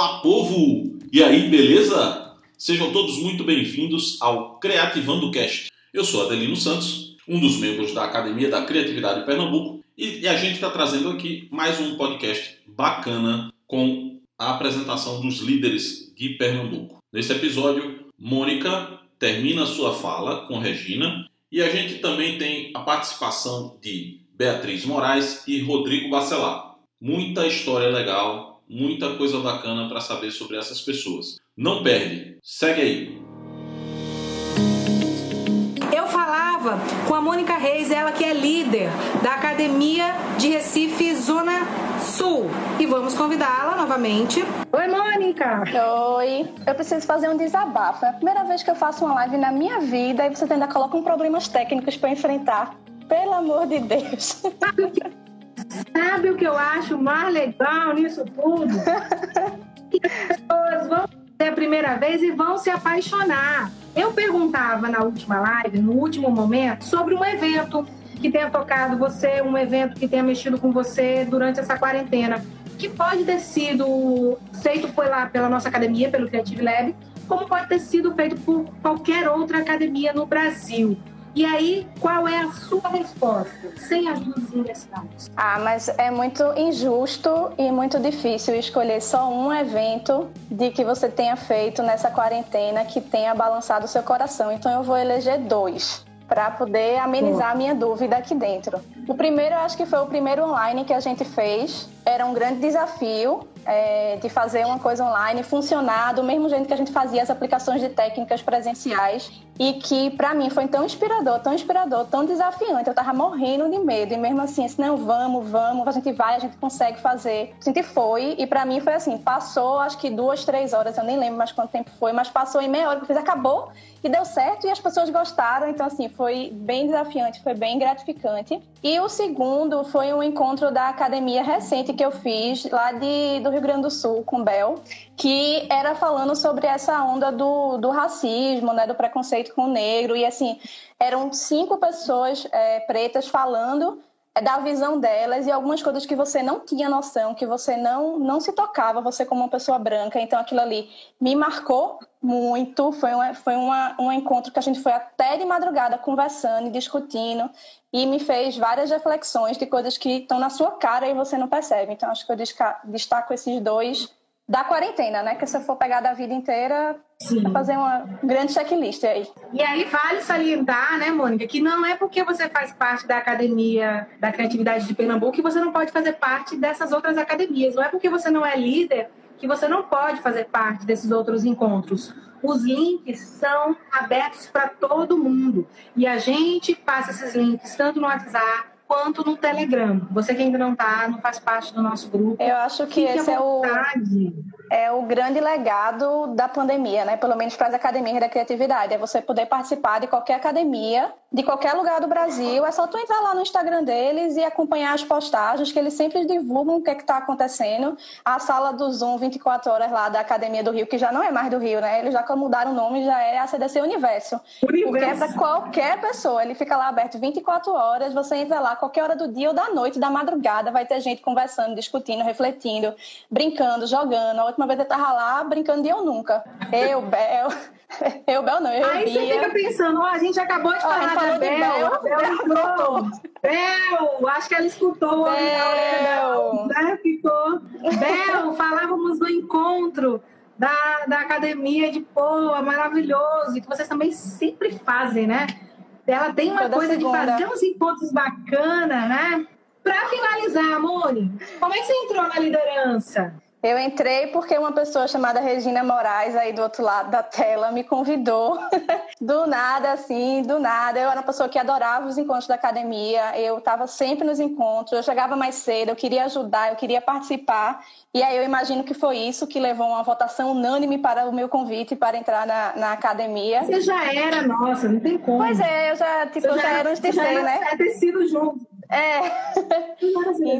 Fala povo! E aí, beleza? Sejam todos muito bem-vindos ao Creativando Cast. Eu sou Adelino Santos, um dos membros da Academia da Criatividade Pernambuco, e a gente está trazendo aqui mais um podcast bacana com a apresentação dos líderes de Pernambuco. Nesse episódio, Mônica termina sua fala com Regina e a gente também tem a participação de Beatriz Moraes e Rodrigo Bacelar muita história legal, muita coisa bacana para saber sobre essas pessoas. Não perde, segue aí. Eu falava com a Mônica Reis, ela que é líder da Academia de Recife Zona Sul. E vamos convidá-la novamente. Oi, Mônica! Oi, eu preciso fazer um desabafo. É a primeira vez que eu faço uma live na minha vida e você ainda coloca um problemas técnicos para enfrentar. Pelo amor de Deus. Sabe o que eu acho mais legal nisso tudo? que as pessoas vão ser a primeira vez e vão se apaixonar. Eu perguntava na última live, no último momento, sobre um evento que tenha tocado você, um evento que tenha mexido com você durante essa quarentena, que pode ter sido feito lá pela nossa academia, pelo Creative Lab, como pode ter sido feito por qualquer outra academia no Brasil. E aí, qual é a sua resposta? Sem ajuda dos universitários. Ah, mas é muito injusto e muito difícil escolher só um evento de que você tenha feito nessa quarentena que tenha balançado o seu coração. Então eu vou eleger dois para poder amenizar a minha dúvida aqui dentro. O primeiro, eu acho que foi o primeiro online que a gente fez. Era um grande desafio, é, de fazer uma coisa online funcionar do mesmo jeito que a gente fazia as aplicações de técnicas presenciais e que para mim foi tão inspirador, tão inspirador, tão desafiante. Eu tava morrendo de medo e mesmo assim, assim, não, vamos, vamos, a gente vai, a gente consegue fazer. A gente foi e para mim foi assim, passou acho que duas, três horas, eu nem lembro mais quanto tempo foi, mas passou em meia hora que eu fiz, acabou e deu certo e as pessoas gostaram, então assim, foi bem desafiante, foi bem gratificante. E o segundo foi um encontro da academia recente que eu fiz lá de, do Rio Grande do Sul com Bel, que era falando sobre essa onda do, do racismo, né, do preconceito com o negro. E assim, eram cinco pessoas é, pretas falando da visão delas e algumas coisas que você não tinha noção, que você não, não se tocava, você como uma pessoa branca. Então aquilo ali me marcou muito. Foi, uma, foi uma, um encontro que a gente foi até de madrugada conversando e discutindo e me fez várias reflexões de coisas que estão na sua cara e você não percebe. Então acho que eu destaco esses dois da quarentena, né? Que se eu for pegar da vida inteira, Sim. fazer uma grande checklist aí. E aí vale salientar, né, Mônica, que não é porque você faz parte da Academia da Criatividade de Pernambuco que você não pode fazer parte dessas outras academias. Não é porque você não é líder que você não pode fazer parte desses outros encontros. Os links são abertos para todo mundo. E a gente passa esses links tanto no WhatsApp quanto no Telegram. Você que ainda não está, não faz parte do nosso grupo. Eu acho que esse é o, é o grande legado da pandemia, né? Pelo menos para as academias da criatividade. É você poder participar de qualquer academia, de qualquer lugar do Brasil. É só tu entrar lá no Instagram deles e acompanhar as postagens, que eles sempre divulgam o que é está acontecendo. A sala do Zoom 24 horas lá da Academia do Rio, que já não é mais do Rio, né? Eles já mudaram o nome, já é a CDC Universo. Universo. Porque é para qualquer pessoa. Ele fica lá aberto 24 horas, você entra lá qualquer hora do dia ou da noite, da madrugada, vai ter gente conversando, discutindo, refletindo, brincando, jogando. Última vez eu tava lá brincando de eu nunca. Eu, Bel. Eu, Bel, não, eu Aí Bia. você fica pensando, ó, a gente acabou de falar da Bel, Bel, Bel, Bel, Bel, acho que ela escutou. Bel. Né? Ficou. Bel, falávamos no encontro da, da academia de Poa, maravilhoso, e que vocês também sempre fazem, né? Ela tem uma Toda coisa segunda. de fazer uns encontros bacanas, né? Para finalizar, Moni, como é que você entrou na liderança? Eu entrei porque uma pessoa chamada Regina Moraes, aí do outro lado da tela, me convidou. do nada, assim, do nada. Eu era uma pessoa que adorava os encontros da academia, eu estava sempre nos encontros, eu chegava mais cedo, eu queria ajudar, eu queria participar. E aí eu imagino que foi isso que levou uma votação unânime para o meu convite para entrar na, na academia. Você já era nossa, não tem como. Pois é, eu já, tipo, eu já, já era de ser, né? É ter sido junto. É.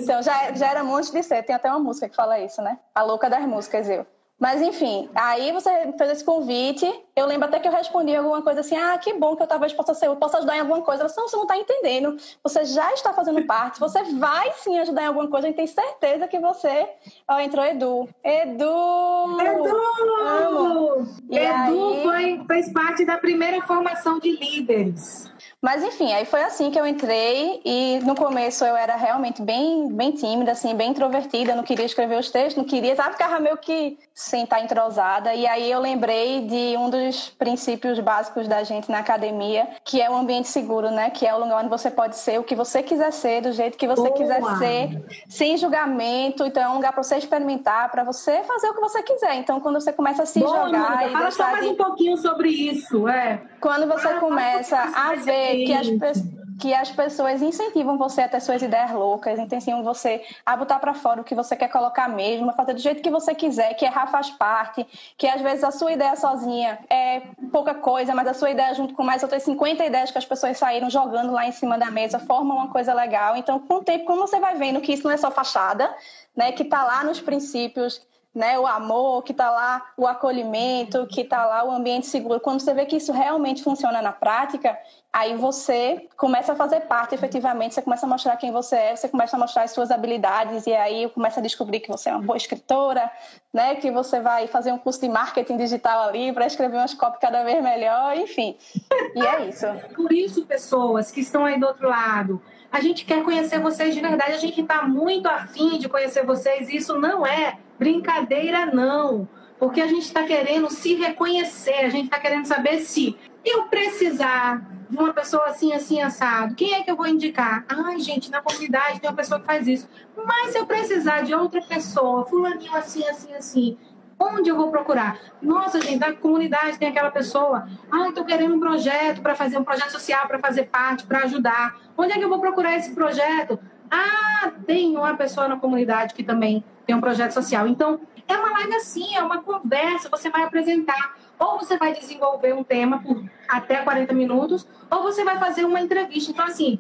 Então, já, já era monte de ser. Tem até uma música que fala isso, né? A louca das músicas, eu. Mas enfim, aí você fez esse convite. Eu lembro até que eu respondi alguma coisa assim: ah, que bom que eu talvez possa ser, eu possa ajudar em alguma coisa. Ela disse, não, você não está entendendo. Você já está fazendo parte, você vai sim ajudar em alguma coisa. A gente tem certeza que você. Ó, entrou Edu. Edu! Edu! Edu aí... foi, fez parte da primeira formação de líderes. Mas enfim, aí foi assim que eu entrei e no começo eu era realmente bem, bem tímida, assim, bem introvertida, não queria escrever os textos, não queria, sabe, ficava meio que sem estar entrosada. E aí eu lembrei de um dos princípios básicos da gente na academia, que é o ambiente seguro, né? Que é o lugar onde você pode ser o que você quiser ser, do jeito que você Boa. quiser ser, sem julgamento. Então é um lugar para você experimentar, para você fazer o que você quiser. Então quando você começa a se Boa, jogar fala só mais de... um pouquinho sobre isso, é. Quando você ah, começa a ver que as, que as pessoas incentivam você a ter suas ideias loucas, incentivam você a botar para fora o que você quer colocar mesmo, a fazer do jeito que você quiser, que errar faz parte, que às vezes a sua ideia sozinha é pouca coisa, mas a sua ideia junto com mais outras 50 ideias que as pessoas saíram jogando lá em cima da mesa forma uma coisa legal. Então, com o tempo, como você vai vendo que isso não é só fachada, né, que está lá nos princípios né, o amor, que está lá o acolhimento, que está lá o ambiente seguro. Quando você vê que isso realmente funciona na prática, aí você começa a fazer parte efetivamente, você começa a mostrar quem você é, você começa a mostrar as suas habilidades e aí começa a descobrir que você é uma boa escritora, né, que você vai fazer um curso de marketing digital ali para escrever umas copies cada vez melhor, enfim. E é isso. Por isso, pessoas que estão aí do outro lado, a gente quer conhecer vocês de verdade, a gente está muito afim de conhecer vocês, e isso não é brincadeira, não. Porque a gente está querendo se reconhecer, a gente está querendo saber se eu precisar de uma pessoa assim, assim, assado, quem é que eu vou indicar? Ai, gente, na comunidade tem uma pessoa que faz isso. Mas se eu precisar de outra pessoa, fulaninho assim, assim, assim, Onde eu vou procurar? Nossa, gente, na comunidade tem aquela pessoa. Ah, estou querendo um projeto para fazer um projeto social, para fazer parte, para ajudar. Onde é que eu vou procurar esse projeto? Ah, tem uma pessoa na comunidade que também tem um projeto social. Então, é uma live assim, é uma conversa, você vai apresentar. Ou você vai desenvolver um tema por até 40 minutos, ou você vai fazer uma entrevista. Então, assim,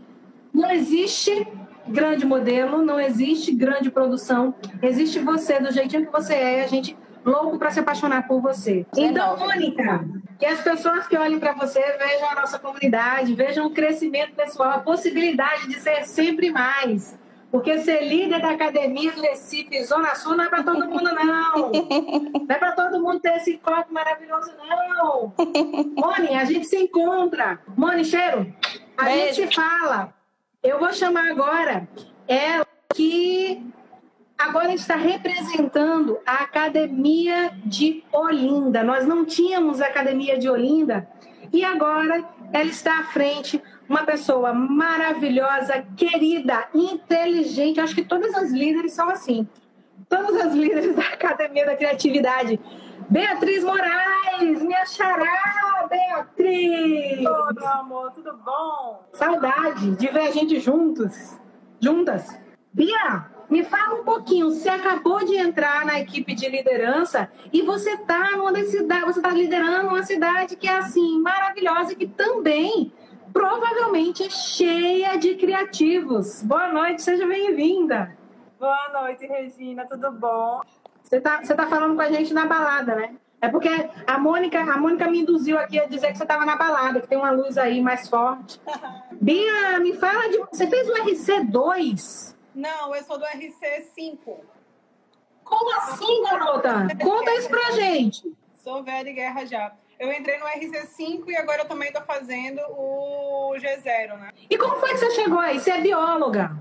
não existe grande modelo, não existe grande produção, existe você do jeitinho que você é, a gente louco para se apaixonar por você. Então, Mônica, que as pessoas que olhem para você vejam a nossa comunidade, vejam o crescimento pessoal, a possibilidade de ser sempre mais. Porque ser líder da academia do Recife, Zona Sul, não é para todo mundo, não. Não é para todo mundo ter esse copo maravilhoso, não. Moni, a gente se encontra. Moni, cheiro, a Beijo. gente fala. Eu vou chamar agora ela que agora está representando a Academia de Olinda. Nós não tínhamos a Academia de Olinda e agora ela está à frente, uma pessoa maravilhosa, querida, inteligente. Acho que todas as líderes são assim. Todas as líderes da Academia da Criatividade. Beatriz Moraes, minha xará, Beatriz! Oi, meu amor, tudo bom? Saudade de ver a gente juntos, juntas. Bia, me fala um pouquinho, você acabou de entrar na equipe de liderança e você está numa cidade, você está liderando uma cidade que é assim maravilhosa e que também provavelmente é cheia de criativos. Boa noite, seja bem-vinda. Boa noite, Regina, tudo bom? Você está você tá falando com a gente na balada, né? É porque a Mônica, a Mônica me induziu aqui a dizer que você estava na balada, que tem uma luz aí mais forte. Bia, me fala de. Você fez o RC2? Não, eu sou do RC5. Como assim, garota? Conta isso pra gente. Sou velha de guerra já. Eu entrei no RC5 e agora eu também estou fazendo o G0, né? E como foi que você chegou aí? Você é bióloga?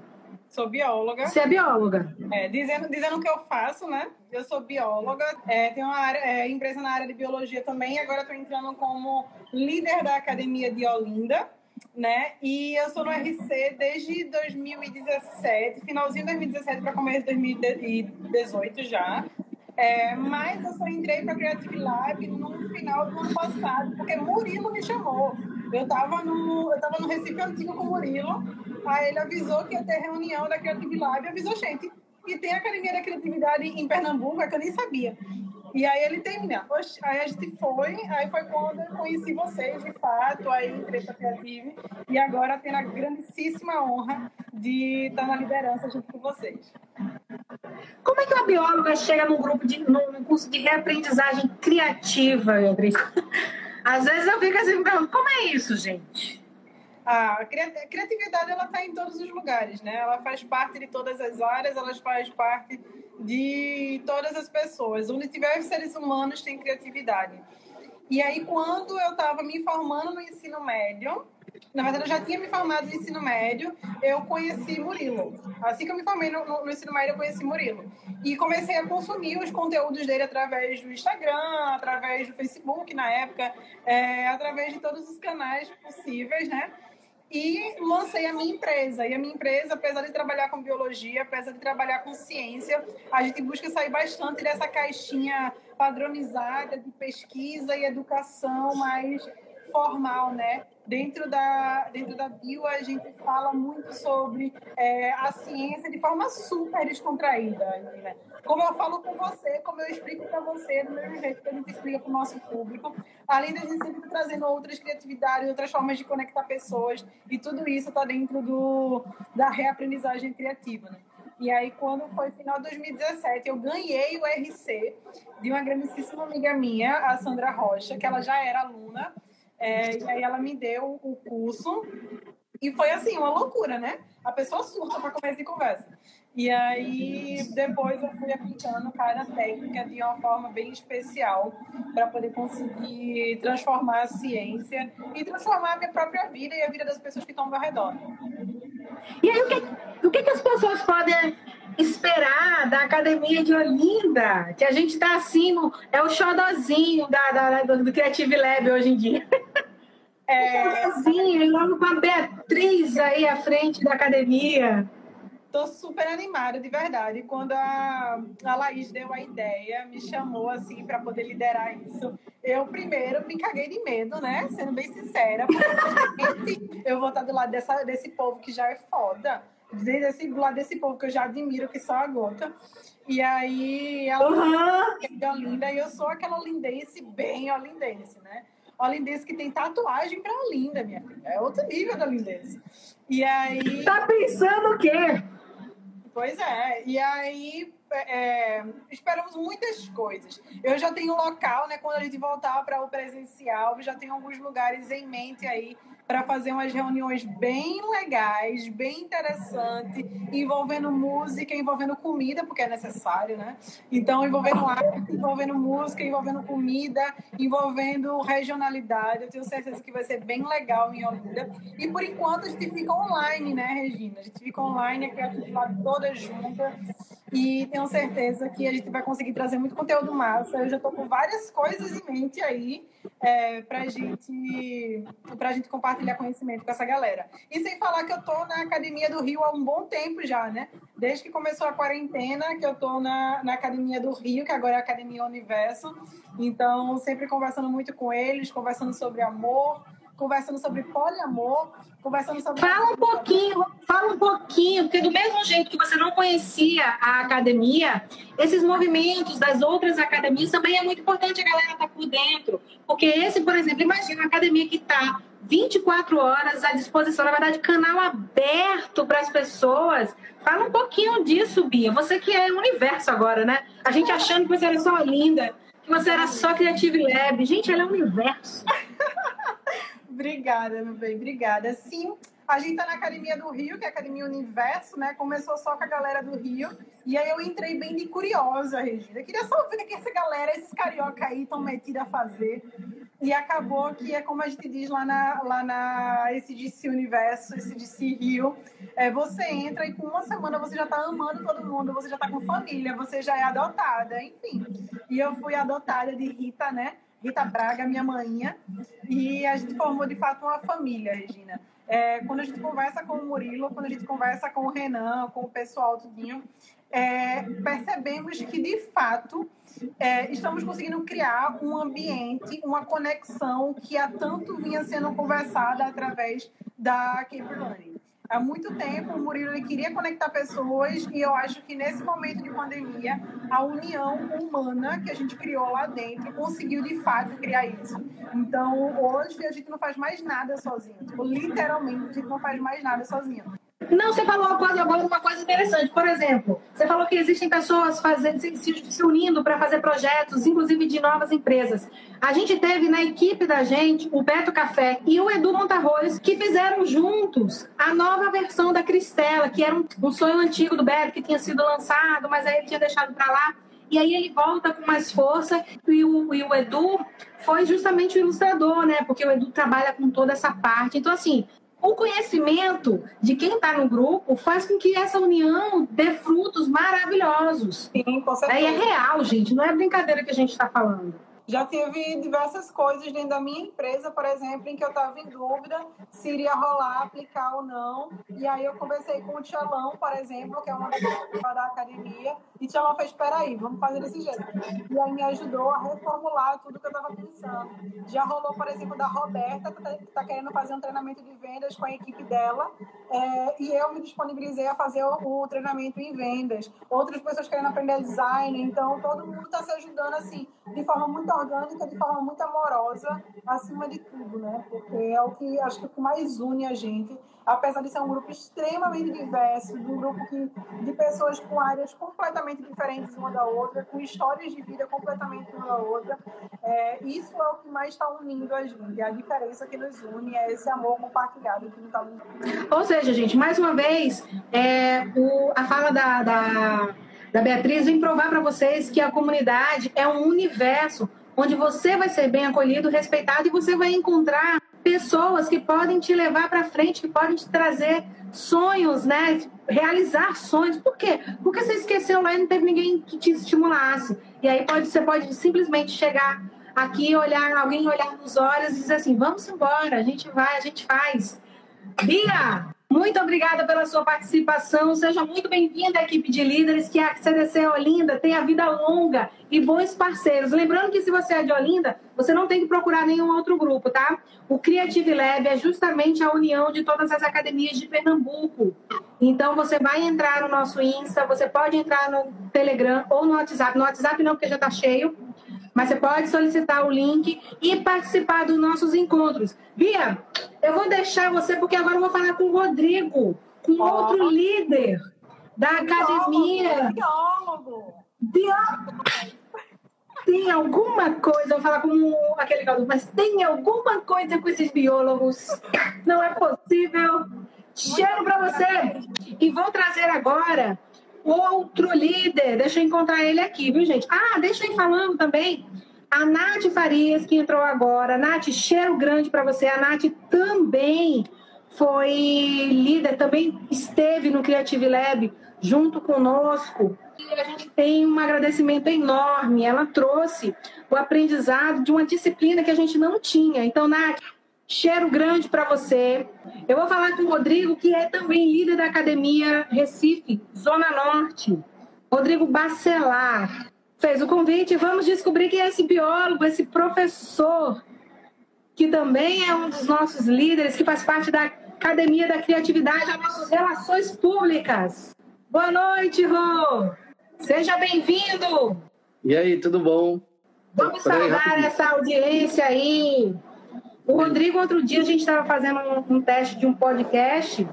Sou bióloga. Você é bióloga? É, dizendo, dizendo o que eu faço, né? Eu sou bióloga, é, tenho uma área, é, empresa na área de biologia também, agora estou entrando como líder da Academia de Olinda, né? E eu sou no RC desde 2017, finalzinho de 2017 para começo de 2018 já. É, mas eu só entrei para Creative Lab no final do ano passado, porque Murilo me chamou. Eu estava no, eu tava no Recife Antigo com o Murilo, aí ele avisou que ia ter reunião da Creative Lab, avisou, gente, e tem a Academia da Criatividade em Pernambuco, é que eu nem sabia. E aí ele termina. Aí a gente foi, aí foi quando eu conheci vocês, de fato, aí entrei para e agora tenho a grandíssima honra de estar na liderança junto com vocês. Como é que uma bióloga chega num grupo de num curso de reaprendizagem criativa, Beatriz? Às vezes eu fico assim, como é isso, gente? A criatividade ela está em todos os lugares, né? Ela faz parte de todas as áreas, ela faz parte de todas as pessoas. Onde tiver seres humanos tem criatividade. E aí, quando eu estava me formando no ensino médio, na verdade, eu já tinha me formado no ensino médio, eu conheci Murilo. Assim que eu me formei no, no, ensino médio, eu conheci Murilo. E comecei a consumir os conteúdos dele através do Instagram, através do Facebook, na época, é, através de todos os canais possíveis, né? E lancei a minha empresa. E a minha empresa, apesar de trabalhar com biologia, apesar de trabalhar com ciência, a gente busca sair bastante dessa caixinha padronizada de pesquisa e educação mais formal, né? Dentro da, dentro da bio, a gente fala muito sobre é, a ciência de forma super descontraída. Né? Como eu falo com você, como eu explico para você, do mesmo jeito que a gente explica para o nosso público. Além de a gente sempre trazendo outras criatividades, outras formas de conectar pessoas, e tudo isso está dentro do, da reaprendizagem criativa. Né? E aí, quando foi final de 2017, eu ganhei o RC de uma grandíssima amiga minha, a Sandra Rocha, que ela já era aluna é, e aí ela me deu o curso e foi assim, uma loucura, né? A pessoa surta para começar de conversa. E aí depois eu fui aplicando cada técnica de uma forma bem especial para poder conseguir transformar a ciência e transformar a minha própria vida e a vida das pessoas que estão ao meu redor. E aí o que, o que, que as pessoas podem esperar da Academia de Olinda? Que a gente está assim, no, é o xodozinho da, da, do, do Creative Lab hoje em dia. É, logo com a Beatriz aí à frente da academia. Tô super animada, de verdade. Quando a, a Laís deu a ideia, me chamou assim para poder liderar isso. Eu primeiro me caguei de medo, né? Sendo bem sincera, porque eu vou estar do lado dessa, desse povo que já é foda desse, do lado desse povo que eu já admiro, que só a gota. E aí ela uhum. é Olinda, e eu sou aquela olindense bem olindense, né? Olindense que tem tatuagem pra Olinda, minha filha. É outro nível da olindense. E aí. Tá pensando o quê? Pois é. E aí é, esperamos muitas coisas. Eu já tenho local, né? Quando a gente voltar para o presencial, já tenho alguns lugares em mente aí para fazer umas reuniões bem legais, bem interessantes, envolvendo música, envolvendo comida, porque é necessário, né? Então, envolvendo arte, envolvendo música, envolvendo comida, envolvendo regionalidade. Eu tenho certeza que vai ser bem legal em Olinda. E por enquanto a gente fica online, né, Regina? A gente fica online, a gente lá toda junta. E tenho certeza que a gente vai conseguir trazer muito conteúdo massa. Eu já estou com várias coisas em mente aí é, para gente, a gente compartilhar conhecimento com essa galera. E sem falar que eu estou na Academia do Rio há um bom tempo já, né? Desde que começou a quarentena, que eu estou na, na Academia do Rio, que agora é a Academia Universo. Então, sempre conversando muito com eles, conversando sobre amor, conversando sobre poliamor, conversando sobre. Fala um pouquinho, fala um pouquinho, porque do mesmo jeito que você não conhecia a academia, esses movimentos das outras academias também é muito importante a galera estar tá por dentro. Porque esse, por exemplo, imagina uma academia que está 24 horas à disposição, na verdade, canal aberto para as pessoas. Fala um pouquinho disso, Bia. Você que é universo agora, né? A gente achando que você era só linda, que você era só Creative Lab. Gente, ela é um universo. Obrigada, meu bem, obrigada. Sim, a gente tá na Academia do Rio, que é a Academia Universo, né? Começou só com a galera do Rio. E aí eu entrei bem de curiosa, Regina. Eu queria só ver o que essa galera, esses carioca aí, estão metidos a fazer. E acabou que é como a gente diz lá na, lá na esse Universo, esse DC Rio. É, você entra e com uma semana você já tá amando todo mundo, você já tá com família, você já é adotada, enfim. E eu fui adotada de Rita, né? Rita Braga, minha mãinha, e a gente formou de fato uma família, Regina. É, quando a gente conversa com o Murilo, quando a gente conversa com o Renan, com o pessoal tudinho, é, percebemos que de fato é, estamos conseguindo criar um ambiente, uma conexão que há tanto vinha sendo conversada através da Cape Learning há muito tempo o Murilo ele queria conectar pessoas e eu acho que nesse momento de pandemia a união humana que a gente criou lá dentro conseguiu de fato criar isso. Então hoje a gente não faz mais nada sozinho, tipo, literalmente a gente não faz mais nada sozinho. Não, você falou quase agora uma coisa interessante. Por exemplo, você falou que existem pessoas fazendo, se, unindo para fazer projetos, inclusive de novas empresas. A gente teve na equipe da gente o Beto Café e o Edu Montarroz, que fizeram juntos a nova versão da Cristela, que era um, um sonho antigo do Beto, que tinha sido lançado, mas aí ele tinha deixado para lá. E aí ele volta com mais força. E o, e o Edu foi justamente o ilustrador, né? Porque o Edu trabalha com toda essa parte. Então, assim, o conhecimento de quem está no grupo faz com que essa união dê frutos maravilhosos. Sim, com certeza. E é real, gente, não é brincadeira que a gente está falando. Já teve diversas coisas dentro da minha empresa, por exemplo, em que eu estava em dúvida se iria rolar, aplicar ou não. E aí eu conversei com o Tchalão, por exemplo, que é uma da academia, e o Tchalão fez, espera aí, vamos fazer desse jeito. E aí me ajudou a reformular tudo que eu estava pensando. Já rolou, por exemplo, da Roberta, que está tá querendo fazer um treinamento de vendas com a equipe dela, é, e eu me disponibilizei a fazer o, o, treinamento em vendas. Outras pessoas querendo aprender design, então todo mundo está se ajudando assim, de forma muito orgânica, de forma muito amorosa, acima de tudo, né? Porque é o que acho que o que mais une a gente, apesar de ser um grupo extremamente diverso, um grupo que, de pessoas com áreas completamente diferentes uma da outra, com histórias de vida completamente uma da outra. É, isso é o que mais está unindo a gente. A diferença que nos une é esse amor compartilhado que não está Ou seja, gente, mais uma vez, é, o, a fala da, da da Beatriz vem provar para vocês que a comunidade é um universo onde você vai ser bem acolhido, respeitado e você vai encontrar pessoas que podem te levar para frente, que podem te trazer sonhos, né? Realizar sonhos. Por quê? Porque você esqueceu lá e não teve ninguém que te estimulasse. E aí pode, você pode simplesmente chegar aqui, olhar alguém olhar nos olhos e dizer assim: vamos embora, a gente vai, a gente faz. Bia, muito obrigada pela sua participação. Seja muito bem-vinda à equipe de líderes. Que a CDC Olinda tenha vida longa e bons parceiros. Lembrando que se você é de Olinda, você não tem que procurar nenhum outro grupo, tá? O Creative Lab é justamente a união de todas as academias de Pernambuco. Então você vai entrar no nosso Insta, você pode entrar no Telegram ou no WhatsApp. No WhatsApp não, porque já está cheio mas você pode solicitar o link e participar dos nossos encontros. Bia, eu vou deixar você, porque agora eu vou falar com o Rodrigo, com oh. outro líder da academia. Biólogo. Biólogo. Tem alguma coisa, vou falar com aquele caldo, mas tem alguma coisa com esses biólogos? Não é possível. Cheiro para você. E vou trazer agora outro líder. Deixa eu encontrar ele aqui, viu, gente? Ah, deixa eu ir falando também. A Nath Farias, que entrou agora. Nath, cheiro grande para você. A Nath também foi líder, também esteve no Creative Lab junto conosco. E a gente tem um agradecimento enorme. Ela trouxe o aprendizado de uma disciplina que a gente não tinha. Então, Nath, Cheiro grande para você. Eu vou falar com o Rodrigo, que é também líder da Academia Recife, Zona Norte. Rodrigo Bacelar fez o convite. Vamos descobrir quem é esse biólogo, esse professor, que também é um dos nossos líderes, que faz parte da Academia da Criatividade, das nossas relações públicas. Boa noite, Rô. Seja bem-vindo. E aí, tudo bom? Vamos saudar essa audiência aí. O Rodrigo, outro dia, a gente estava fazendo um, um, teste de um podcast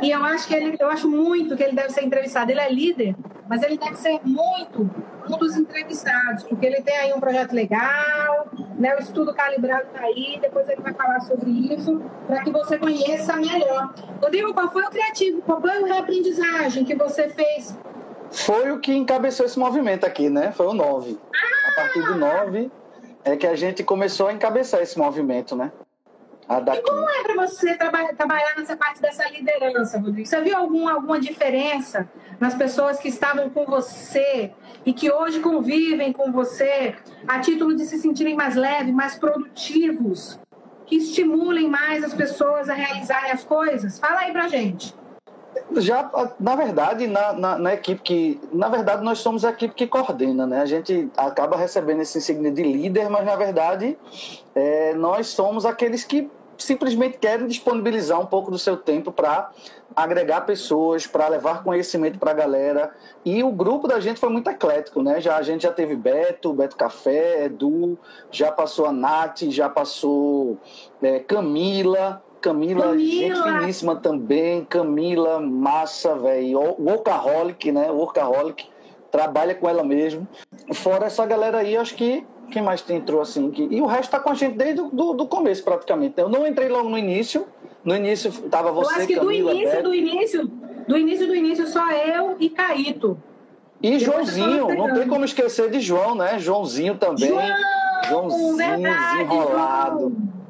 e eu acho que ele, eu acho muito que ele deve ser entrevistado. Ele é líder, mas ele deve ser muito um dos entrevistados, porque ele tem aí um projeto legal, né? O estudo calibrado está aí, depois ele vai falar sobre isso, para que você conheça melhor. Rodrigo, qual foi o criativo, qual foi a reaprendizagem que você fez? Foi o que encabeçou esse movimento aqui, né? Foi o 9. Ah! A partir do 9 é que a gente começou a encabeçar esse movimento, né? E como é para você trabalhar, trabalhar nessa parte dessa liderança, Rodrigo? Você viu algum, alguma diferença nas pessoas que estavam com você e que hoje convivem com você a título de se sentirem mais leves, mais produtivos, que estimulem mais as pessoas a realizarem as coisas? Fala aí pra gente. Já, na verdade, na, na, na, equipe que. Na verdade, nós somos a equipe que coordena, né? A gente acaba recebendo esse insignia de líder, mas na verdade, é, nós somos aqueles que simplesmente querem disponibilizar um pouco do seu tempo para agregar pessoas, para levar conhecimento para a galera. E o grupo da gente foi muito eclético, né? Já, a gente já teve Beto, Beto Café, Edu, já passou a Nath, já passou é, Camila Camila, Camila. gente finíssima também. Camila, massa, velho. Workaholic, né? Workaholic. Trabalha com ela mesmo. Fora essa galera aí, acho que quem mais entrou assim? Que... E o resto tá com a gente desde do, do começo, praticamente. Eu não entrei logo no início. No início tava você, eu acho que Camila, do início, do início, do início, do início, só eu e Caíto. E Joãozinho, não tem como esquecer de João, né? Joãozinho também. João, Joãozinho verdade, enrolado. João.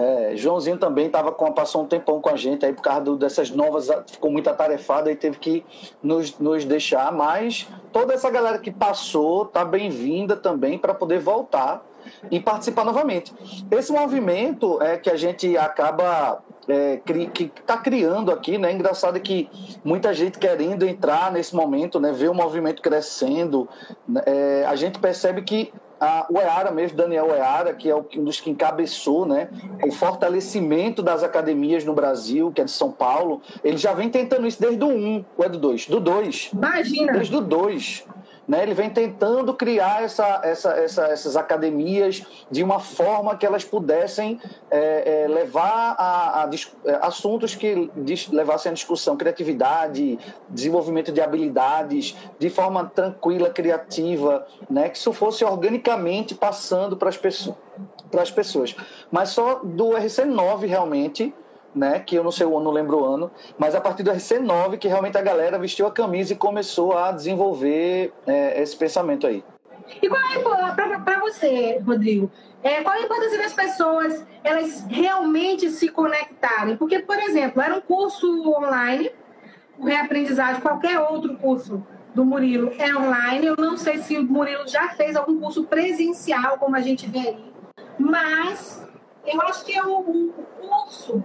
É, Joãozinho também tava com, passou um tempão com a gente aí por causa do, dessas novas, ficou muito atarefado e teve que nos, nos deixar, mas toda essa galera que passou tá bem-vinda também para poder voltar e participar novamente. Esse movimento é que a gente acaba é, cri, que está criando aqui, né? Engraçado que muita gente querendo entrar nesse momento, né? Ver o movimento crescendo, né? é, a gente percebe que a, o EARA mesmo, Daniel EARA, que é um dos que encabeçou né, o fortalecimento das academias no Brasil, que é de São Paulo, ele já vem tentando isso desde o 1, ou é do 2? Do 2. Imagina! Desde o 2. Né, ele vem tentando criar essa, essa, essa, essas academias de uma forma que elas pudessem é, é, levar a, a, é, assuntos que levassem à discussão criatividade, desenvolvimento de habilidades, de forma tranquila, criativa, né, que isso fosse organicamente passando para as pessoas. Para as pessoas. Mas só do RC9 realmente né? Que eu não sei o ano, não lembro o ano, mas a partir do RC9 que realmente a galera vestiu a camisa e começou a desenvolver é, esse pensamento aí. E qual é, para você, Rodrigo, é, qual a importância das pessoas elas realmente se conectarem? Porque, por exemplo, era um curso online, o reaprendizagem, qualquer outro curso do Murilo é online. Eu não sei se o Murilo já fez algum curso presencial, como a gente vê aí, mas eu acho que é o, o curso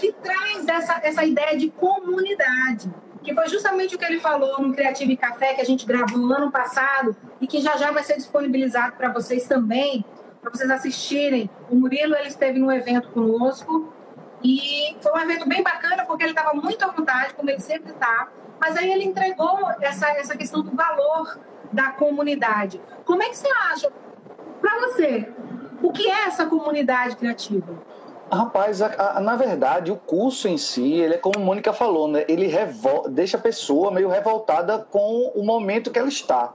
que traz essa, essa ideia de comunidade, que foi justamente o que ele falou no Criative Café, que a gente gravou no ano passado e que já já vai ser disponibilizado para vocês também, para vocês assistirem. O Murilo ele esteve no evento conosco e foi um evento bem bacana porque ele estava muito à vontade, como ele sempre está, mas aí ele entregou essa, essa questão do valor da comunidade. Como é que você acha, para você, o que é essa comunidade criativa? Rapaz, a, a, na verdade, o curso em si, ele é como a Mônica falou, né? Ele deixa a pessoa meio revoltada com o momento que ela está.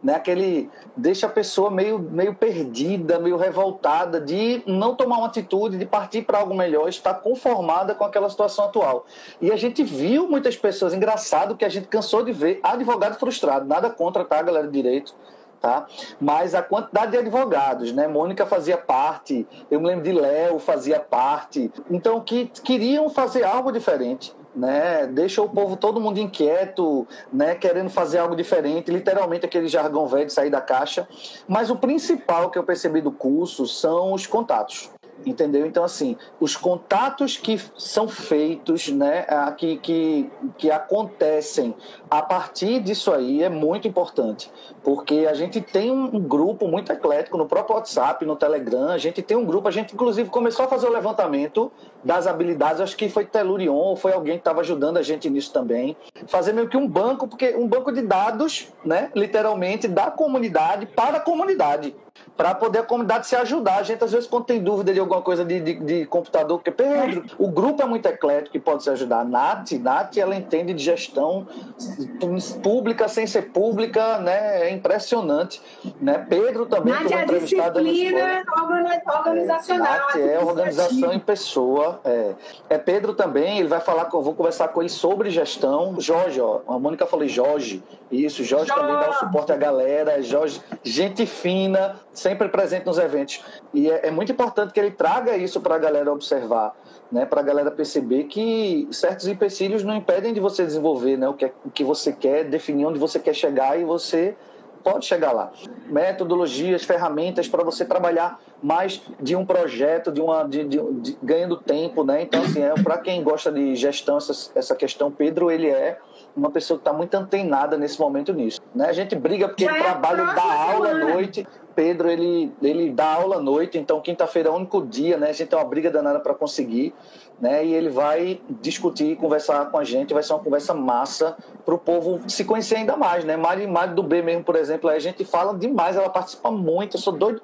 Né? Aquele deixa a pessoa meio, meio perdida, meio revoltada de não tomar uma atitude, de partir para algo melhor, estar conformada com aquela situação atual. E a gente viu muitas pessoas, engraçado que a gente cansou de ver advogado frustrado, nada contra, tá, galera de direito tá? Mas a quantidade de advogados, né? Mônica fazia parte, eu me lembro de Léo fazia parte, então que queriam fazer algo diferente. Né, deixa o povo todo mundo inquieto, né, querendo fazer algo diferente, literalmente aquele jargão velho de sair da caixa. Mas o principal que eu percebi do curso são os contatos. Entendeu? Então, assim, os contatos que são feitos, né, que, que, que acontecem a partir disso aí é muito importante, porque a gente tem um grupo muito eclético no próprio WhatsApp, no Telegram, a gente tem um grupo, a gente inclusive começou a fazer o levantamento das habilidades, acho que foi Telurion, ou foi alguém que estava ajudando a gente nisso também, fazer meio que um banco, porque um banco de dados, né, literalmente, da comunidade para a comunidade para poder a comunidade se ajudar. A gente, às vezes, quando tem dúvida de alguma coisa de, de, de computador, porque, Pedro, o grupo é muito eclético e pode se ajudar. Nath, Nath, ela entende de gestão pública sem ser pública, né? É impressionante. Né? Pedro também, Nath, que é entrevistado disciplina organizacional. É, Nath é organização em pessoa. É. é Pedro também, ele vai falar, com, eu vou conversar com ele sobre gestão. Jorge, ó, a Mônica falou Jorge, isso, Jorge, Jorge. também dá o suporte à galera. Jorge, gente fina, sempre presente nos eventos. E é, é muito importante que ele traga isso para a galera observar, né? para a galera perceber que certos empecilhos não impedem de você desenvolver né? o, que, é, o que você quer, definir onde você quer chegar e você pode chegar lá. Metodologias, ferramentas para você trabalhar mais de um projeto, de uma de, de, de ganhando tempo, né? Então assim, é para quem gosta de gestão essa, essa questão, Pedro ele é uma pessoa que está muito antenada nesse momento nisso. Né? A gente briga porque Já ele é trabalha, dá aula à noite, Pedro, ele, ele dá aula à noite, então quinta-feira é o único dia, né? A gente tem uma briga danada para conseguir, né? E ele vai discutir, conversar com a gente, vai ser uma conversa massa para o povo se conhecer ainda mais, né? Mari, Mari do B mesmo, por exemplo, a gente fala demais, ela participa muito, eu sou doido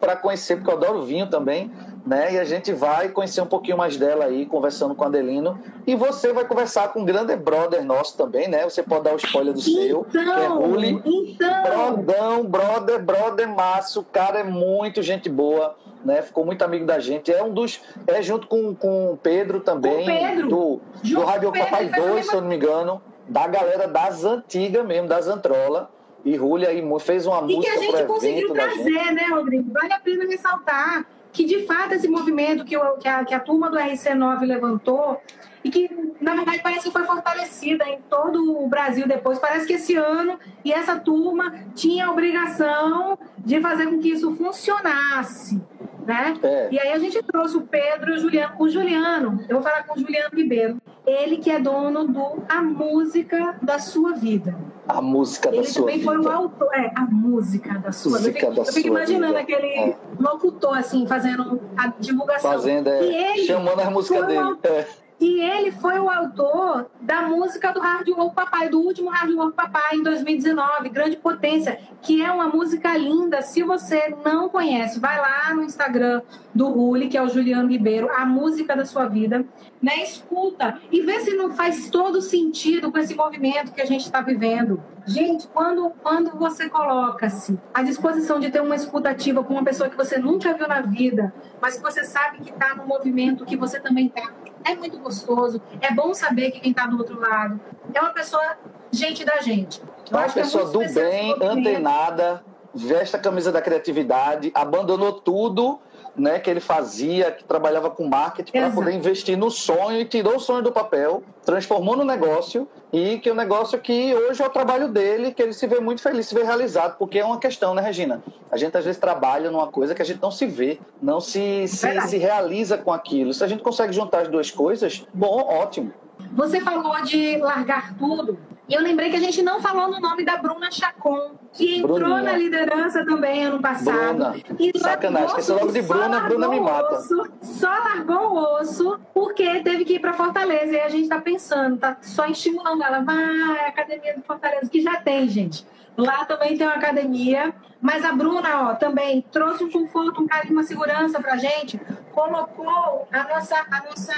para conhecer, porque eu adoro vinho também, né? E a gente vai conhecer um pouquinho mais dela aí, conversando com a Adelino. E você vai conversar com um grande brother nosso também, né? Você pode dar o spoiler do seu, então, que é Ruli. Então. Brodão, brother, brother massa, o cara é muito gente boa, né? Ficou muito amigo da gente. É um dos. É junto com, com o Pedro também, Com Pedro. do, do Rádio Papai ele faz a 2, mesma- se eu não me engano, da galera das antigas mesmo, das Antrola. E Ruli aí fez uma E que música a gente conseguiu da gente. trazer, né, Rodrigo? Vale a pena ressaltar que, de fato, esse movimento que, o- que a, que a turma do RC9 levantou e que, na verdade, parece que foi fortalecida em todo o Brasil depois. Parece que esse ano e essa turma tinha a obrigação de fazer com que isso funcionasse, né? É. E aí a gente trouxe o Pedro e o Juliano. O Juliano, eu vou falar com o Juliano Ribeiro. Ele que é dono do A Música da Sua Vida. A música da Ele sua também vida. foi o autor, é, a música da sua Música vida. Eu fico, da eu fico sua imaginando vida. aquele É. locutor, assim, fazendo a divulgação. Fazendo, é, E ele chamando foi o dele. autor- É. E ele foi o autor da música do Hard Work Papai, do último Hard Work Papai em 2019, Grande Potência, que é uma música linda. Se você não conhece, vai lá no Instagram do Ruli, que é o Juliano Ribeiro, a música da sua vida, né? Escuta e vê se não faz todo sentido com esse movimento que a gente está vivendo. Gente, quando, quando você coloca-se à disposição de ter uma escutativa com uma pessoa que você nunca viu na vida, mas que você sabe que está no movimento que você também está, é muito gostoso. É bom saber que quem está do outro lado é uma pessoa gente da gente. Eu Uma acho que é pessoa muito do bem, antenada, veste a camisa da criatividade, abandonou tudo né, que ele fazia, que trabalhava com marketing para poder investir no sonho e tirou o sonho do papel, transformou no negócio e que o negócio que hoje é o trabalho dele, que ele se vê muito feliz, se vê realizado, porque é uma questão, né, Regina? A gente às vezes trabalha numa coisa que a gente não se vê, não se, se, se realiza com aquilo. Se a gente consegue juntar as duas coisas, bom, ótimo. Você falou de largar tudo. E eu lembrei que a gente não falou no nome da Bruna Chacon, que entrou Bruninha. na liderança também ano passado. Bruna, E sacanagem, o nome de Bruna, Bruna me mata. osso, só largou o osso porque teve que ir para Fortaleza. E a gente tá pensando, tá só estimulando ela. Vai, academia de Fortaleza, que já tem, gente. Lá também tem uma academia. Mas a Bruna, ó, também trouxe um conforto, um carinho, uma segurança pra gente. Colocou a nossa, a nossa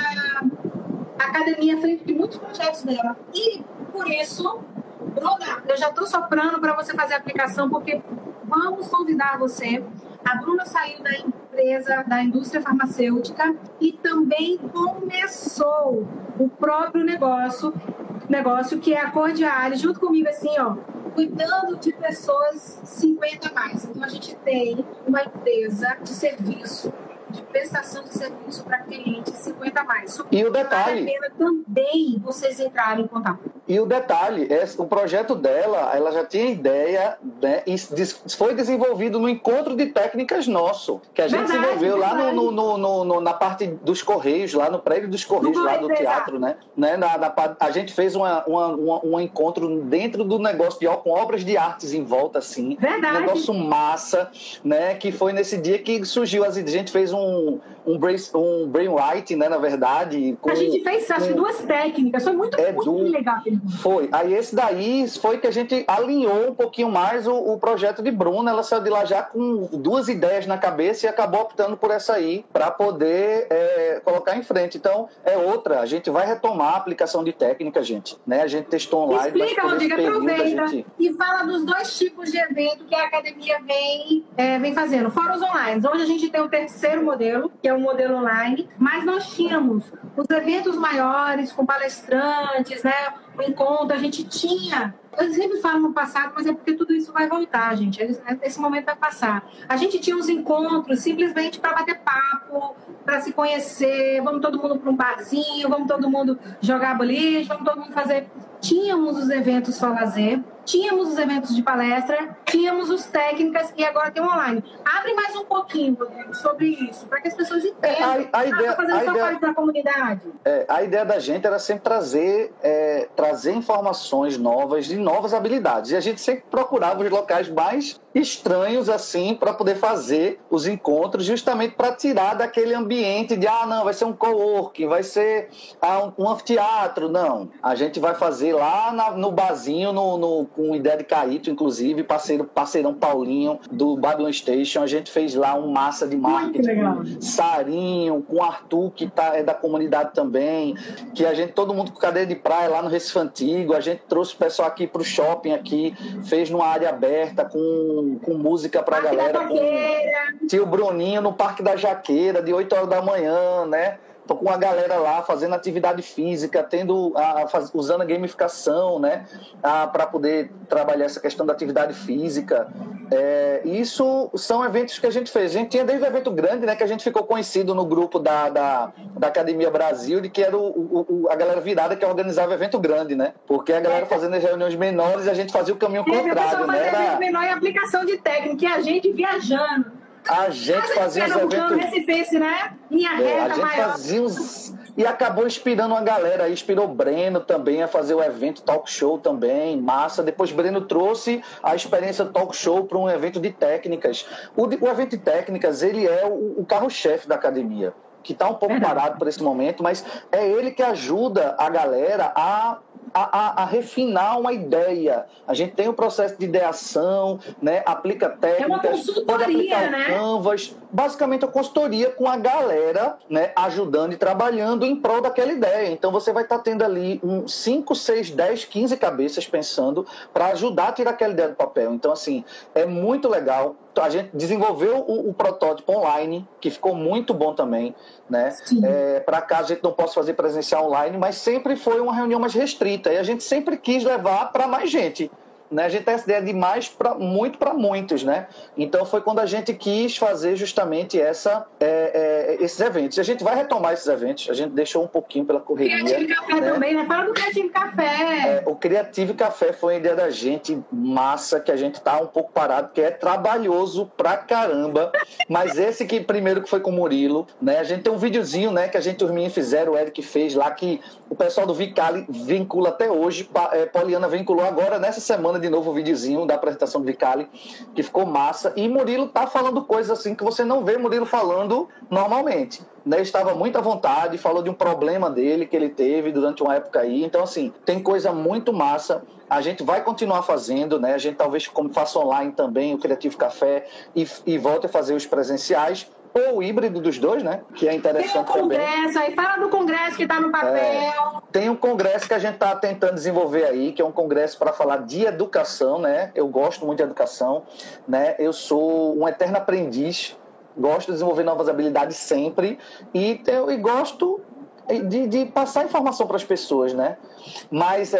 academia frente de muitos projetos dela. E por isso, Bruna, eu já estou soprando para você fazer a aplicação, porque vamos convidar você. A Bruna saiu da empresa, da indústria farmacêutica e também começou o próprio negócio, negócio que é a Cordiale, junto comigo, assim, ó, cuidando de pessoas 50 a mais. Então a gente tem uma empresa de serviço, de prestação de serviço para clientes 50 a mais. E o Vale a detalhe, pena também vocês entrarem em contato. E o detalhe, é, o projeto dela, ela já tinha ideia, né, foi desenvolvido no encontro de técnicas nosso, que a gente Verdade, desenvolveu lá no, no- no- no- na parte dos Correios, lá no prédio dos Correios, lá Correio, do teatro, né? né na, na a gente fez uma, uma- uma- um encontro dentro do negócio, de, com obras de artes em volta, assim. Verdade. Um negócio massa, né? Que foi nesse dia que surgiu, as, a gente fez um, um, brain, um brainwriting, né? Na verdade. Com, a gente fez, acho que duas técnicas, foi muito, É muito do- legal. foi. Aí esse daí foi que a gente alinhou um pouquinho mais o, o projeto de Bruna. Ela saiu de lá já com duas ideias na cabeça e acabou optando por essa aí para poder é, colocar em frente. Então, é outra. A gente vai retomar a aplicação de técnica, gente. Né? A gente testou online, Explica, Rodrigo, aproveita gente... e fala dos dois tipos de evento que a academia vem, é, vem fazendo. Fora os online. Hoje a gente tem o terceiro modelo, que é o modelo online, mas nós tínhamos os eventos maiores, com palestrantes, né? O encontro, a gente tinha. Eu sempre falo no passado, mas é porque tudo isso vai voltar, gente. Esse esse momento vai passar. A gente tinha uns encontros simplesmente para bater papo, para se conhecer. Vamos todo mundo para um barzinho, vamos todo mundo jogar boliche, vamos todo mundo fazer. Tínhamos os eventos só lazer, tínhamos os eventos de palestra, tínhamos os técnicas e agora tem o online. Abre mais um pouquinho, Rodrigo, sobre isso, para que as pessoas entendam. É, a- a Ah, ideia- tô fazendo a só ideia- parte da comunidade. É, a ideia da gente era sempre trazer, é, trazer informações novas de novas habilidades. E a gente sempre procurava os locais mais estranhos assim para poder fazer os encontros, justamente para tirar daquele ambiente de ah, não, vai ser um co-work, vai ser ah, um, um, anfiteatro. Não. A gente vai fazer lá na, no barzinho, no, no, com ideia de Caíto, inclusive, parceiro, parceirão Paulinho do Babylon Station. A gente fez lá um massa de marketing. Sarinho, com Arthur, que tá, é da comunidade também, que a gente, todo mundo com cadeira de praia lá no Recife Antigo, a gente trouxe o pessoal aqui para o shopping aqui, fez numa área aberta com com, música pra Parque galera. Com tio Bruninho no Parque da Jaqueira, de 8 horas da manhã, né? Tô com a galera lá fazendo atividade física, tendo a, faz, usando a gamificação, né, para poder trabalhar essa questão da atividade física. É, isso são eventos que a gente fez. A gente tinha desde o evento grande, né, que a gente ficou conhecido no grupo da, da, da Academia Brasil, de que era o, o, a galera virada que organizava evento grande, né? Porque a galera fazendo as reuniões menores, a gente fazia o caminho contrário, né? Era... menor e aplicação de técnica, e a gente viajando a gente fazia os eventos. Recife, né? Minha é, a gente maior. fazia uns. E acabou inspirando uma galera aí, inspirou o Breno também a fazer o evento talk show também, massa. Depois Breno trouxe a experiência talk show para um evento de técnicas. O, o, evento de técnicas, ele é o, o carro-chefe da academia que está um pouco parado por esse momento, mas é ele que ajuda a galera a a, a, a, refinar uma ideia. A gente tem o um processo de ideação, né? aplica técnicas, é pode aplicar né? Canvas. Basicamente, a consultoria com a galera né? ajudando e trabalhando em prol daquela ideia. Então, você vai estar tá tendo ali 5, 6, 10, 15 cabeças pensando para ajudar a tirar aquela ideia do papel. Então, assim, é muito legal a gente desenvolveu o, o, protótipo online, que ficou muito bom também, né? É, Para cá a gente não possa fazer presencial online, mas sempre foi uma reunião mais restrita e a gente sempre quis levar para mais gente né? A gente tem essa ideia de mais para muito para muitos, né? Então foi quando a gente quis fazer justamente essa, é, é, esses eventos. E a gente vai retomar esses eventos. A gente deixou um pouquinho pela correria. Criativo Café né? também, né? Fala do Criativo Café. É, o Criativo Café foi uma ideia da gente massa que a gente tá um pouco parado, que é trabalhoso pra caramba. Mas esse que primeiro que foi com o Murilo, né? A gente tem um videozinho, né? Que a gente os meninos fizeram, o Eric fez lá que o pessoal do Vicali vincula até hoje. É, Poliana vinculou agora nessa semana de novo o videozinho da apresentação do Vicali, que ficou massa. E Murilo tá falando coisas assim que você não vê Murilo falando normalmente. Né, estava muito à vontade, falou de um problema dele que ele teve durante uma época aí. Então, assim, tem coisa muito massa. A gente vai continuar fazendo, né? A gente talvez como faça online também o Criativo Café e, e volte a fazer os presenciais ou o híbrido dos dois, né? Que é interessante tem um congresso, também. aí fala do congresso que está no papel. É, tem um congresso que a gente está tentando desenvolver aí, que é um congresso para falar de educação, né? Eu gosto muito de educação, né? Eu sou um eterno aprendiz, gosto de desenvolver novas habilidades sempre e, eu, e gosto de, de, passar informação para as pessoas, né? Mas é,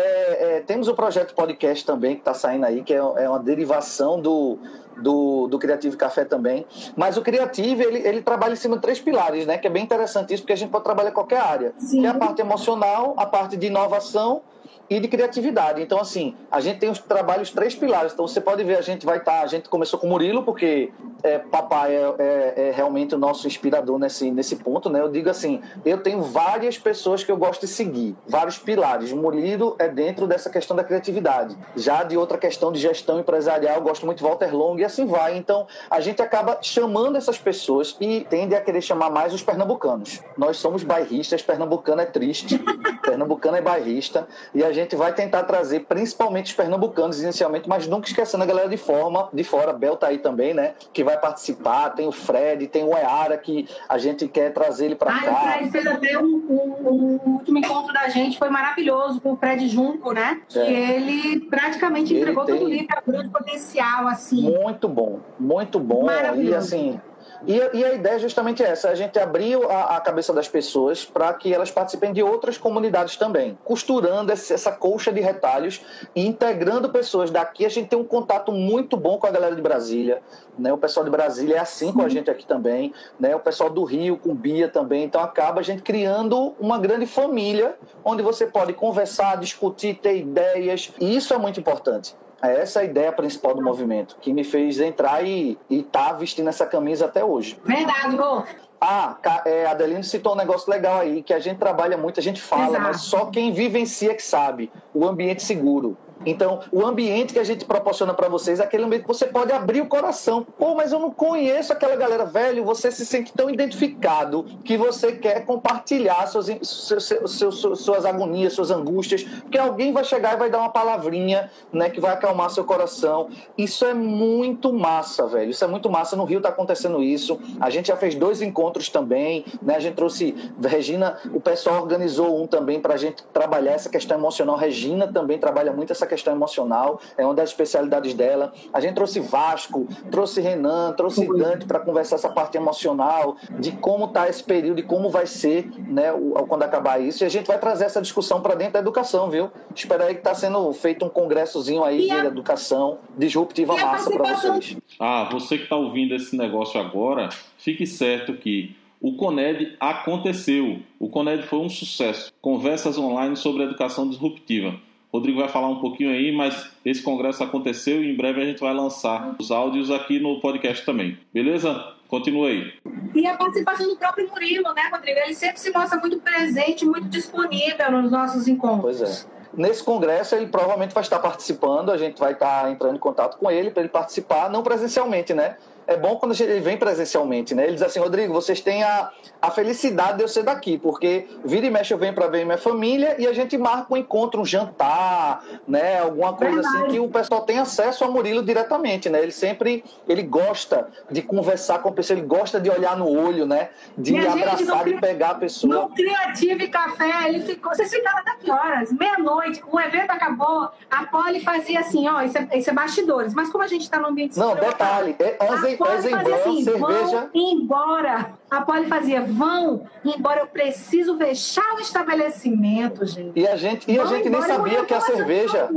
é, temos o projeto podcast também que está saindo aí, que é, é uma derivação do, do, do Criativo Café também. Mas o Criativo, ele, ele trabalha em cima de três pilares, né? Que é bem interessante isso, porque a gente pode trabalhar em qualquer área. Sim. Que é a parte emocional, a parte de inovação e de criatividade. Então, assim, a gente tem os trabalhos três pilares. Então, você pode ver, a gente vai estar. Tá, a gente começou com o Murilo, porque é, papai é, é, é, realmente o nosso inspirador nesse, nesse ponto, né? Eu digo assim: eu tenho várias pessoas que eu gosto de seguir, vários pilares. Murilo é dentro dessa questão da criatividade. Já de outra questão de gestão empresarial, eu gosto muito de Walter Long e assim vai. Então, a gente acaba chamando essas pessoas e tende a querer chamar mais os pernambucanos. Nós somos bairristas, pernambucano é triste, pernambucano é bairrista, e a gente vai tentar trazer principalmente os pernambucanos inicialmente, mas nunca esquecendo a galera de forma, de fora, Bel tá aí também, né? Que vai participar, tem o Fred, tem o Eara que a gente quer trazer ele para ah, cá. O Fred fez até um, um, um, último encontro da gente, foi maravilhoso com o Fred Junco, né? É. Que ele praticamente ele entregou tem... todo o livro a grande potencial, assim. Muito bom, muito bom. E assim, e, e, a ideia é justamente essa: a gente abrir a, a cabeça das pessoas para que elas participem de outras comunidades também, costurando esse, essa colcha de retalhos e integrando pessoas daqui. A gente tem um contato muito bom com a galera de Brasília, né? O pessoal de Brasília é assim Sim. com a gente aqui também, né? O pessoal do Rio com Bia também. Então acaba a gente criando uma grande família onde você pode conversar, discutir, ter ideias. E isso é muito importante. É essa a ideia principal do movimento, que me fez entrar e estar tá vestindo essa camisa até hoje. Verdade, Rô. Ah, é, Adelino citou um negócio legal aí, que a gente trabalha muito, a gente fala, Exato. mas só quem vivencia que sabe, o ambiente seguro. Então, o ambiente que a gente proporciona para vocês é aquele ambiente que você pode abrir o coração. Pô, mas eu não conheço aquela galera, velho. Você se sente tão identificado que você quer compartilhar suas, suas, suas, suas agonias, suas angústias, porque alguém vai chegar e vai dar uma palavrinha, né, que vai acalmar seu coração. Isso é muito massa, velho. Isso é muito massa. No Rio tá acontecendo isso. A gente já fez dois encontros também, né? A gente trouxe Regina, o pessoal organizou um também para a gente trabalhar essa questão emocional. Regina também trabalha muito essa questão emocional, é uma das especialidades dela. A gente trouxe Vasco, trouxe Renan, trouxe Dante para conversar essa parte emocional, de como tá esse período e como vai ser, né, quando acabar isso. E a gente vai trazer essa discussão para dentro da educação, viu? Espera aí que está sendo feito um congressozinho aí de a... educação disruptiva massa para vocês. Ah, você que está ouvindo esse negócio agora, fique certo que o CONED aconteceu. O CONED foi um sucesso. Conversas online sobre educação disruptiva. Rodrigo vai falar um pouquinho aí, mas esse congresso aconteceu e em breve a gente vai lançar os áudios aqui no podcast também. Beleza? Continue aí. E a participação do próprio Murilo, né, Rodrigo? Ele sempre se mostra muito presente, muito disponível nos nossos encontros. Pois é. Nesse congresso, ele provavelmente vai estar participando, a gente vai estar entrando em contato com ele para ele participar, não presencialmente, né? É bom quando ele vem presencialmente, né? Ele diz assim, Rodrigo, vocês têm a, a felicidade de eu ser daqui, porque vira e mexe eu venho para ver minha família e a gente marca um encontro, um jantar, né? Alguma coisa assim Verdade. assim que o pessoal tem acesso ao Murilo diretamente, né? Ele sempre, ele gosta de conversar com a pessoa, ele gosta de olhar no olho, né? De Minha abraçar, de pegar a pessoa. No Criative Café, ele ficou, vocês ficaram até que horas? Meia-noite, o evento acabou, a Poli fazia assim, ó, isso é, isso é bastidores, mas como a gente está no ambiente... Não, detalhe, é, antes, Poli fazia assim, cerveja. vão embora. A Poli fazia, vão embora, eu preciso fechar o estabelecimento, gente. E a gente, e a gente nem sabia que a cerveja...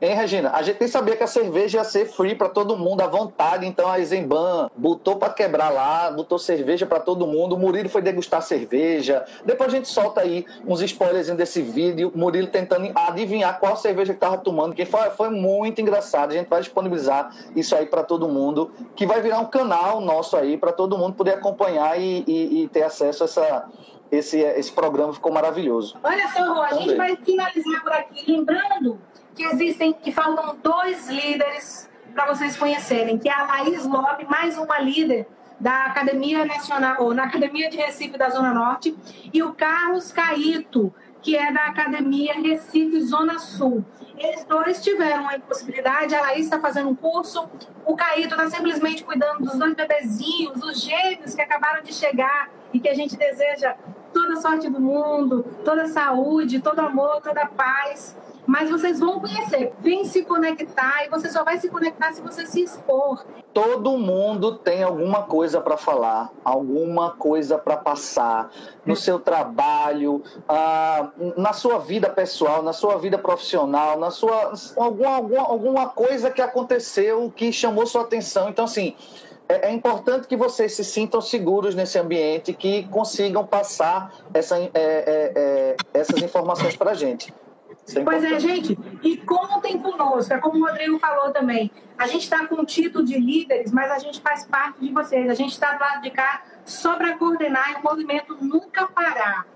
Hein, Regina? A gente nem sabia que a cerveja ia ser free para todo mundo, à vontade. Então a Eisenbahn botou para quebrar lá, botou cerveja para todo mundo. O Murilo foi degustar cerveja. Depois a gente solta aí uns spoilers desse vídeo. O Murilo tentando adivinhar qual cerveja que tava tomando. Que foi, foi muito engraçado. A gente vai disponibilizar isso aí para todo mundo, que vai virar um canal nosso aí para todo mundo poder acompanhar e, e, e ter acesso a essa esse, esse programa ficou maravilhoso. Olha só, Rô, a gente vai finalizar por aqui. Lembrando que existem, que faltam dois líderes para vocês conhecerem, que é a Laís Lopes, mais uma líder da Academia Nacional, ou na Academia de Recife da Zona Norte, e o Carlos Caíto, que é da Academia Recife Zona Sul. Eles dois tiveram a impossibilidade, a Laís está fazendo um curso, o Caíto está simplesmente cuidando dos dois bebezinhos, os gêmeos que acabaram de chegar e que a gente deseja toda a sorte do mundo, toda a saúde, todo amor, toda a paz mas vocês vão conhecer, vem se conectar e você só vai se conectar se você se expor. Todo mundo tem alguma coisa para falar, alguma coisa para passar no seu trabalho, ah, na sua vida pessoal, na sua vida profissional, na sua alguma, alguma, alguma coisa que aconteceu que chamou sua atenção. Então assim, é, é importante que vocês se sintam seguros nesse ambiente, que consigam passar essa, é, é, é essas informações para a gente. É pois é, gente, e contem conosco, é como o Rodrigo falou também. A gente está com o título de líderes, mas a gente faz parte de vocês. A gente está do lado de cá só para coordenar e o movimento nunca parar.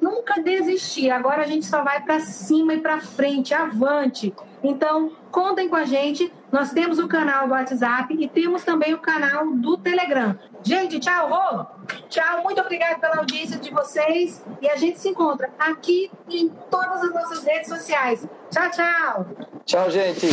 Nunca desistir. Agora a gente só vai para cima e para frente, avante. Então, contem com a gente. Nós temos o canal do WhatsApp e temos também o canal do Telegram. Gente, tchau, Rô. Tchau, muito obrigada pela audiência de vocês. E a gente se encontra aqui em todas as nossas redes sociais. Tchau, tchau. Tchau, gente.